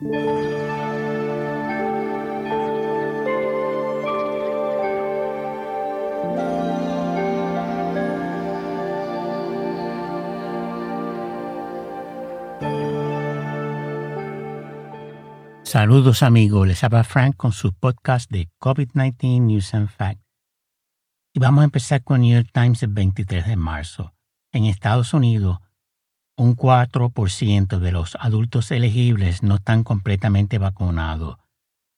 Saludos amigos, les habla Frank con su podcast de COVID-19 News and Facts. Y vamos a empezar con New York Times el 23 de marzo. En Estados Unidos, un 4% de los adultos elegibles no están completamente vacunados.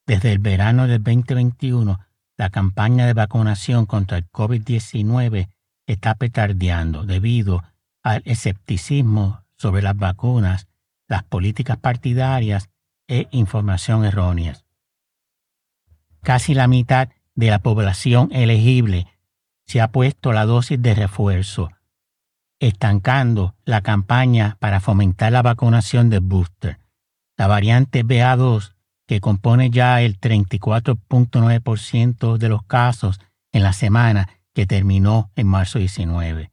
Desde el verano del 2021, la campaña de vacunación contra el COVID-19 está petardeando debido al escepticismo sobre las vacunas, las políticas partidarias e información errónea. Casi la mitad de la población elegible se ha puesto la dosis de refuerzo, estancando la campaña para fomentar la vacunación del booster. La variante BA2, que compone ya el 34.9% de los casos en la semana que terminó en marzo 19,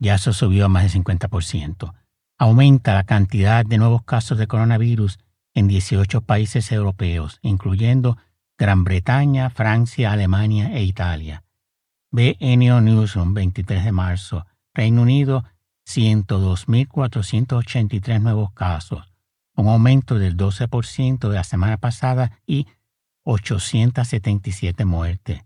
ya se subió a más del 50%. Aumenta la cantidad de nuevos casos de coronavirus en 18 países europeos, incluyendo Gran Bretaña, Francia, Alemania e Italia. BNO Newsroom, 23 de marzo. Reino Unido, 102.483 nuevos casos, un aumento del 12% de la semana pasada y 877 muertes.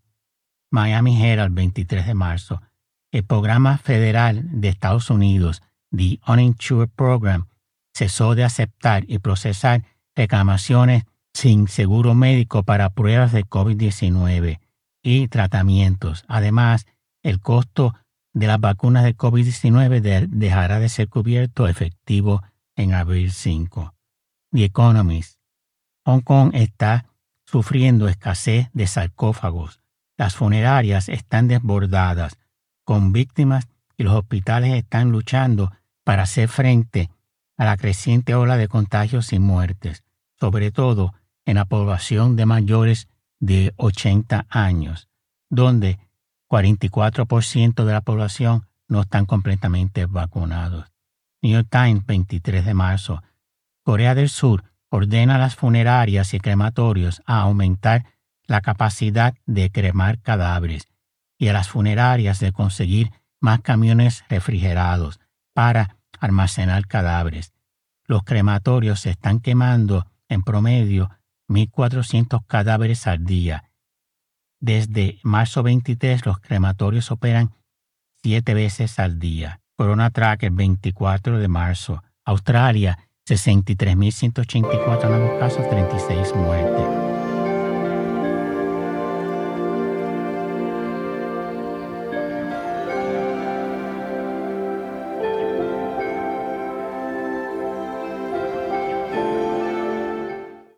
Miami Herald, 23 de marzo. El programa federal de Estados Unidos, The Uninsured Program, cesó de aceptar y procesar reclamaciones sin seguro médico para pruebas de COVID-19 y tratamientos. Además, el costo de las vacunas de COVID-19 dejará de ser cubierto efectivo en abril 5. The Economist. Hong Kong está sufriendo escasez de sarcófagos. Las funerarias están desbordadas con víctimas y los hospitales están luchando para hacer frente a la creciente ola de contagios y muertes sobre todo en la población de mayores de 80 años, donde 44% de la población no están completamente vacunados. New Times, 23 de marzo. Corea del Sur ordena a las funerarias y crematorios a aumentar la capacidad de cremar cadáveres y a las funerarias de conseguir más camiones refrigerados para almacenar cadáveres. Los crematorios se están quemando en promedio 1.400 cadáveres al día. Desde marzo 23 los crematorios operan siete veces al día. Corona Tracker 24 de marzo. Australia 63.184 nuevos casos, 36 muertes.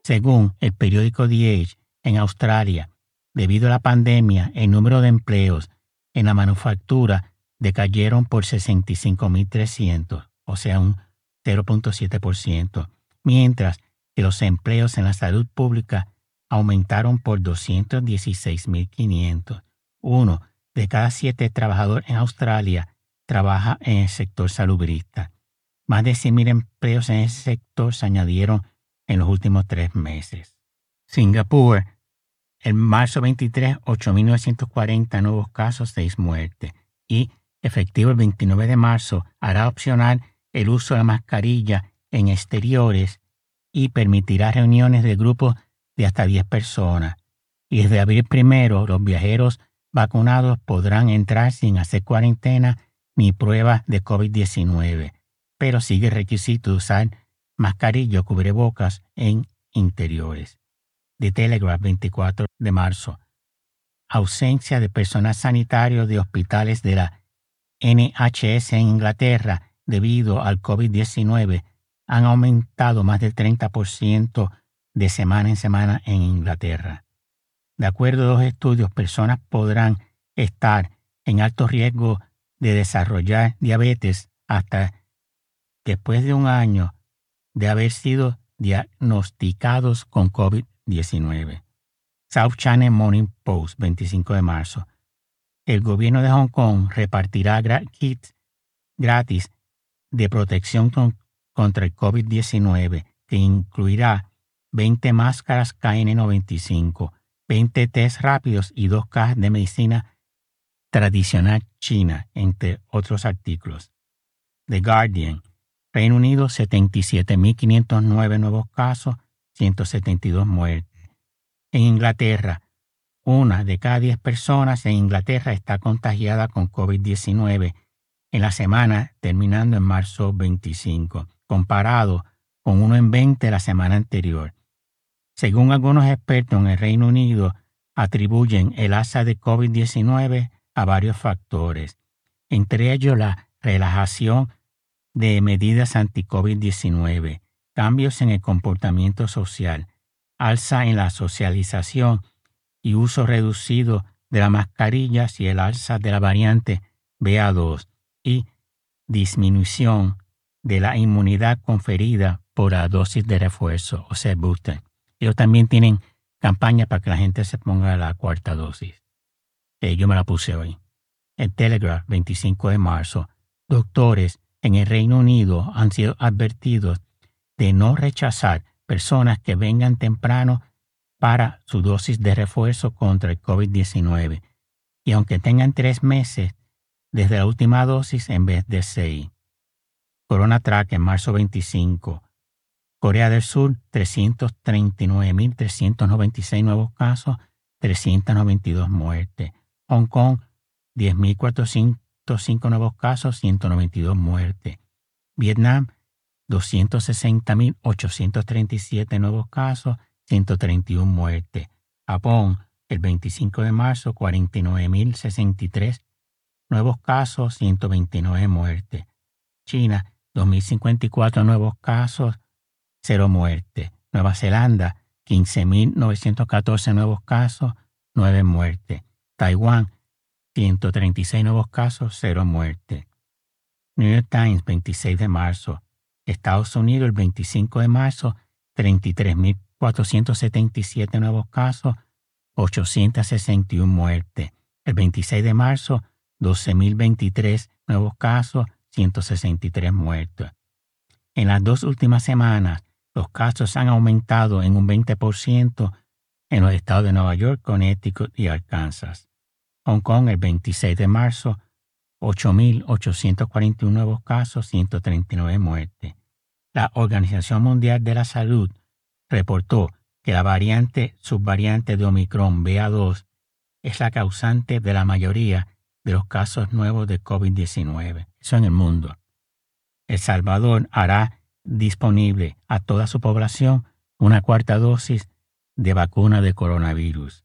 Según el periódico The Age, en Australia, debido a la pandemia, el número de empleos en la manufactura decayeron por 65.300, o sea, un 0.7%, mientras que los empleos en la salud pública aumentaron por 216.500. Uno de cada siete trabajadores en Australia trabaja en el sector salubrista. Más de 100.000 empleos en ese sector se añadieron en los últimos tres meses. Singapur, en marzo 23, 8.940 nuevos casos, 6 muertes. Y efectivo el 29 de marzo, hará opcional el uso de la mascarilla en exteriores y permitirá reuniones de grupos de hasta 10 personas. Y desde abril primero, los viajeros vacunados podrán entrar sin hacer cuarentena ni pruebas de COVID-19, pero sigue el requisito de usar mascarilla o cubrebocas en interiores. De Telegraph 24 de marzo. Ausencia de personal sanitario de hospitales de la NHS en Inglaterra debido al COVID-19 han aumentado más del 30% de semana en semana en Inglaterra. De acuerdo a dos estudios, personas podrán estar en alto riesgo de desarrollar diabetes hasta después de un año de haber sido diagnosticados con COVID-19. South China Morning Post, 25 de marzo. El gobierno de Hong Kong repartirá kits gratis de protección contra el COVID-19 que incluirá 20 máscaras KN95, 20 test rápidos y dos cajas de medicina tradicional china, entre otros artículos. The Guardian, Reino Unido 77.509 nuevos casos, 172 muertes. En Inglaterra, una de cada diez personas en Inglaterra está contagiada con COVID-19 en la semana terminando en marzo 25, comparado con uno en 20 la semana anterior. Según algunos expertos en el Reino Unido, atribuyen el alza de COVID-19 a varios factores, entre ellos la relajación de medidas anti-COVID-19, cambios en el comportamiento social, alza en la socialización y uso reducido de las mascarillas y el alza de la variante BA2 y disminución de la inmunidad conferida por la dosis de refuerzo, o sea, booster. Ellos también tienen campaña para que la gente se ponga la cuarta dosis. Eh, yo me la puse hoy. En Telegraph, 25 de marzo, doctores en el Reino Unido han sido advertidos de no rechazar personas que vengan temprano para su dosis de refuerzo contra el COVID-19 y aunque tengan tres meses desde la última dosis en vez de seis. Corona Track en marzo 25. Corea del Sur, 339.396 nuevos casos, 392 muertes. Hong Kong, 10.405 nuevos casos, 192 muertes. Vietnam, 260.837 nuevos casos, 131 muertes. Japón, el 25 de marzo, 49.063 nuevos casos, 129 muertes. China, 2.054 nuevos casos, 0 muertes. Nueva Zelanda, 15.914 nuevos casos, 9 muertes. Taiwán, 136 nuevos casos, 0 muertes. New York Times, 26 de marzo. Estados Unidos, el 25 de marzo, 33.000 477 nuevos casos, 861 muertes. El 26 de marzo, 12.023 nuevos casos, 163 muertos. En las dos últimas semanas, los casos han aumentado en un 20% en los estados de Nueva York, Connecticut y Arkansas. Hong Kong, el 26 de marzo, 8.841 nuevos casos, 139 muertes. La Organización Mundial de la Salud reportó que la variante subvariante de Omicron BA2 es la causante de la mayoría de los casos nuevos de COVID-19. Eso en el mundo. El Salvador hará disponible a toda su población una cuarta dosis de vacuna de coronavirus.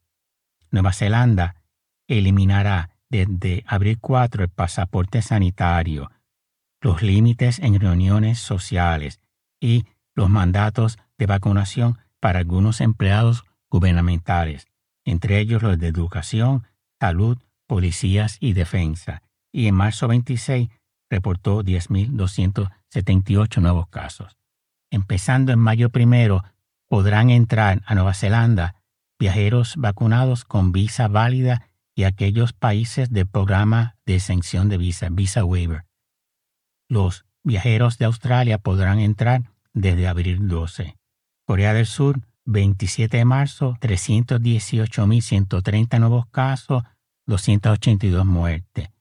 Nueva Zelanda eliminará desde abril 4 el pasaporte sanitario, los límites en reuniones sociales y los mandatos de vacunación para algunos empleados gubernamentales, entre ellos los de educación, salud, policías y defensa, y en marzo 26 reportó 10.278 nuevos casos. Empezando en mayo primero, podrán entrar a Nueva Zelanda viajeros vacunados con visa válida y aquellos países del programa de exención de visa, Visa Waiver. Los viajeros de Australia podrán entrar desde abril 12. Corea del Sur, 27 de marzo, 318.130 nuevos casos, 282 muertes.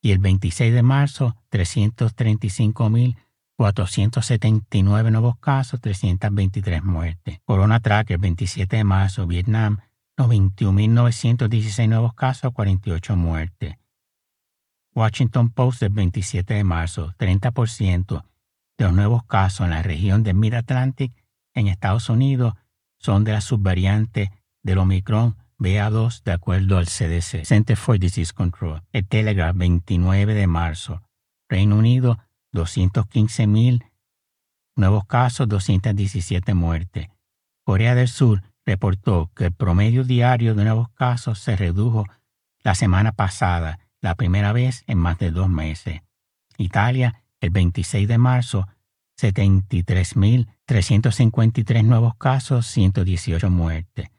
Y el 26 de marzo, 335.479 nuevos casos, 323 muertes. Corona Tracker, 27 de marzo, Vietnam, 91.916 nuevos casos, 48 muertes. Washington Post, el 27 de marzo, 30% de los nuevos casos en la región del Mid-Atlantic en Estados Unidos son de la subvariante del Omicron BA2 de acuerdo al CDC, Center for Disease Control. El Telegraph, 29 de marzo. Reino Unido, 215.000 nuevos casos, 217 muertes. Corea del Sur reportó que el promedio diario de nuevos casos se redujo la semana pasada, la primera vez en más de dos meses. Italia, el 26 de marzo, 73.353 nuevos casos, 118 muertes.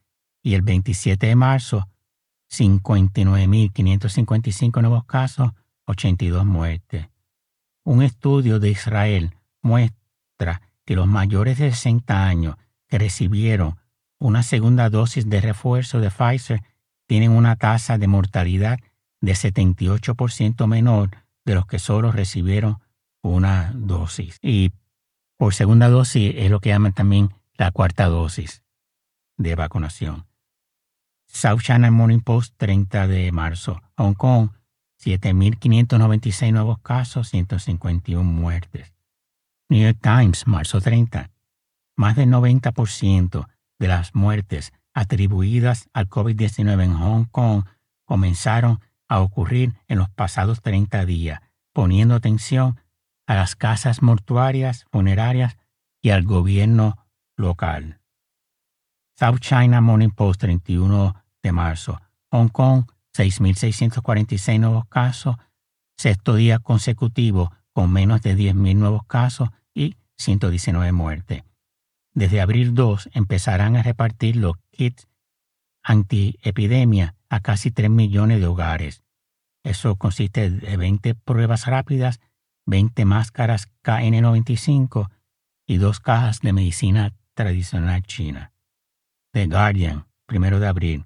Y el 27 de marzo, 59.555 nuevos casos, 82 muertes. Un estudio de Israel muestra que los mayores de 60 años que recibieron una segunda dosis de refuerzo de Pfizer tienen una tasa de mortalidad de 78% menor de los que solo recibieron una dosis. Y por segunda dosis es lo que llaman también la cuarta dosis de vacunación. South China Morning Post 30 de marzo. Hong Kong 7.596 nuevos casos, 151 muertes. New York Times, marzo 30. Más del 90% de las muertes atribuidas al COVID-19 en Hong Kong comenzaron a ocurrir en los pasados 30 días, poniendo atención a las casas mortuarias, funerarias y al gobierno local. South China Morning Post 31 de marzo. Hong Kong 6.646 nuevos casos, sexto día consecutivo con menos de 10.000 nuevos casos y 119 muertes. Desde abril 2 empezarán a repartir los kits antiepidemia a casi 3 millones de hogares. Eso consiste de 20 pruebas rápidas, 20 máscaras KN95 y dos cajas de medicina tradicional china. The Guardian, primero de abril.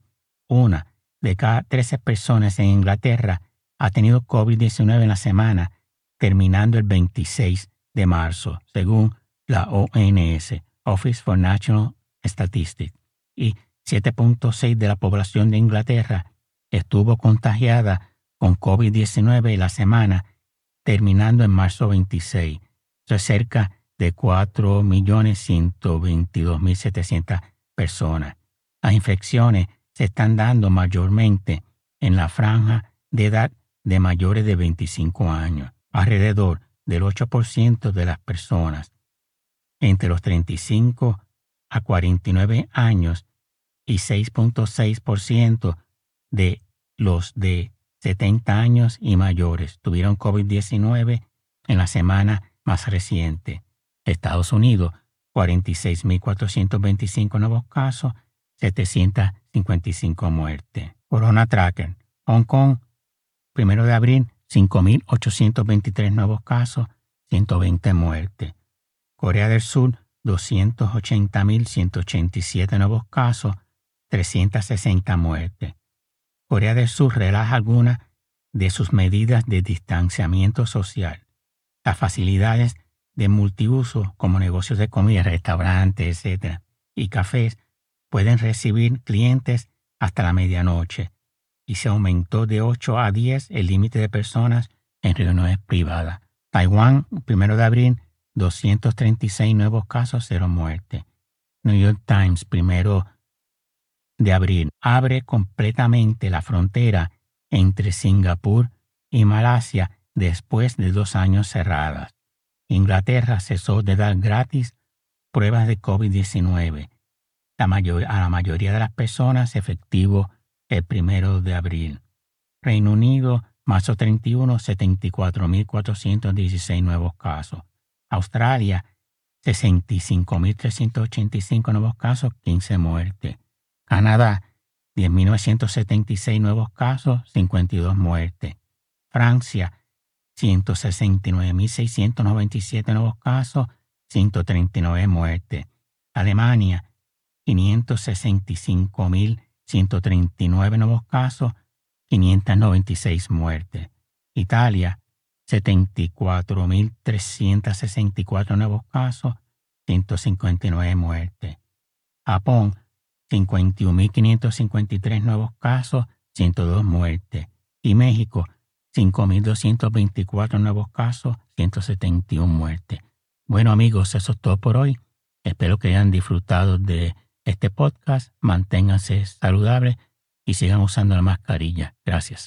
Una de cada 13 personas en Inglaterra ha tenido COVID-19 en la semana, terminando el 26 de marzo, según la ONS, Office for National Statistics, y 7.6 de la población de Inglaterra estuvo contagiada con COVID-19 en la semana, terminando en marzo 26. Eso es cerca de 4.122.700 personas. Las infecciones se están dando mayormente en la franja de edad de mayores de 25 años. Alrededor del 8% de las personas entre los 35 a 49 años y 6.6% de los de 70 años y mayores tuvieron COVID-19 en la semana más reciente. Estados Unidos, 46.425 nuevos casos, 755 muertes. Corona Tracker. Hong Kong, 1 de abril, 5.823 nuevos casos, 120 muertes. Corea del Sur, 280.187 nuevos casos, 360 muertes. Corea del Sur relaja algunas de sus medidas de distanciamiento social. Las facilidades de multiuso como negocios de comida, restaurantes, etc. y cafés pueden recibir clientes hasta la medianoche y se aumentó de 8 a 10 el límite de personas en reuniones privadas. Taiwán, 1 de abril, 236 nuevos casos, cero muertes. New York Times, 1 de abril, abre completamente la frontera entre Singapur y Malasia después de dos años cerradas. Inglaterra cesó de dar gratis pruebas de COVID-19 a la mayoría de las personas efectivo el primero de abril. Reino Unido, marzo 31, 74.416 nuevos casos. Australia, 65.385 nuevos casos, 15 muertes. Canadá, 10.976 nuevos casos, 52 muertes. Francia, 169.697 nuevos casos, 139 muertes. Alemania, 565.139 nuevos casos, 596 muertes. Italia, 74.364 nuevos casos, 159 muertes. Japón, 51.553 nuevos casos, 102 muertes. Y México, 5.224 nuevos casos, 171 muertes. Bueno amigos, eso es todo por hoy. Espero que hayan disfrutado de este podcast. Manténganse saludables y sigan usando la mascarilla. Gracias.